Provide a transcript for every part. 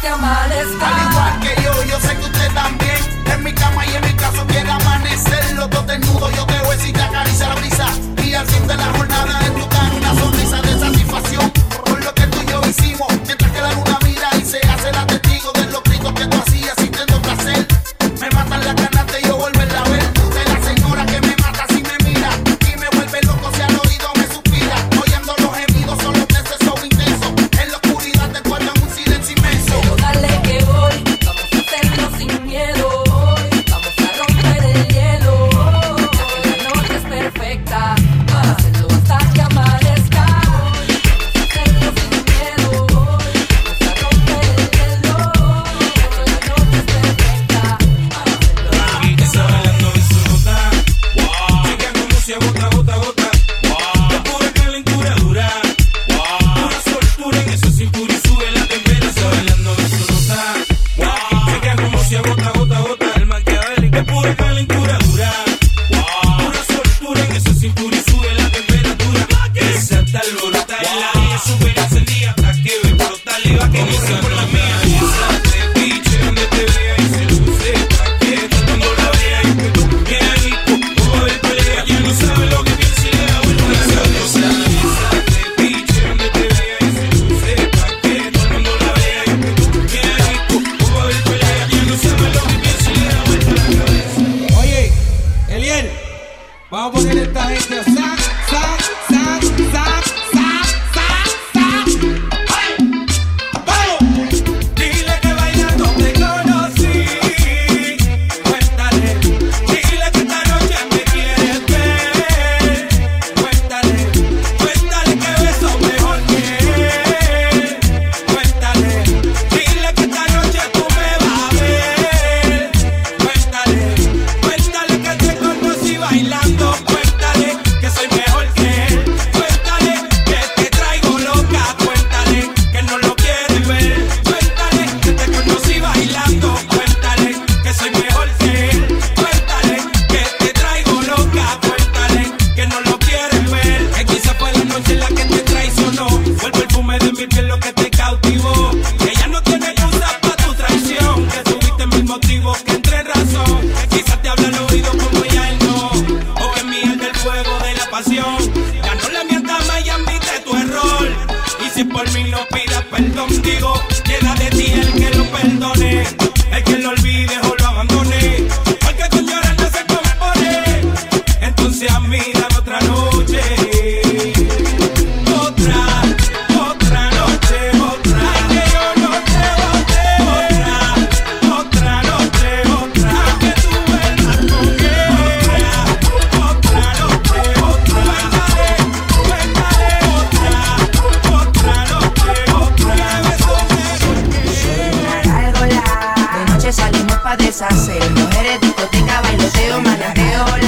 que amanezca. Al igual que yo, yo sé que usted también. En mi cama y en mi casa quiere amanecer los dos desnudos coger esta gente, sac, sac, sac, sac. deshacer. Mujeres, discoteca, bailoteo, manajeo,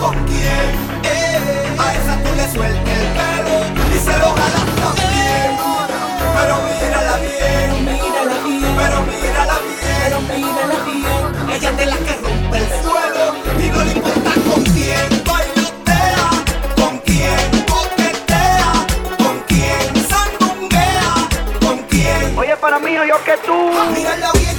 con quién. Eh, a esa tú le sueltes el pelo y se lo jalas también. Pero mírala bien, mírala bien, pero mírala bien, pero mírala bien. Ella es de la que rompe el suelo y no le importa con quién. Bailotea con quién, coquetea con quién, sandunguea con quién. Oye, para mí, no yo que tú. Mírala bien.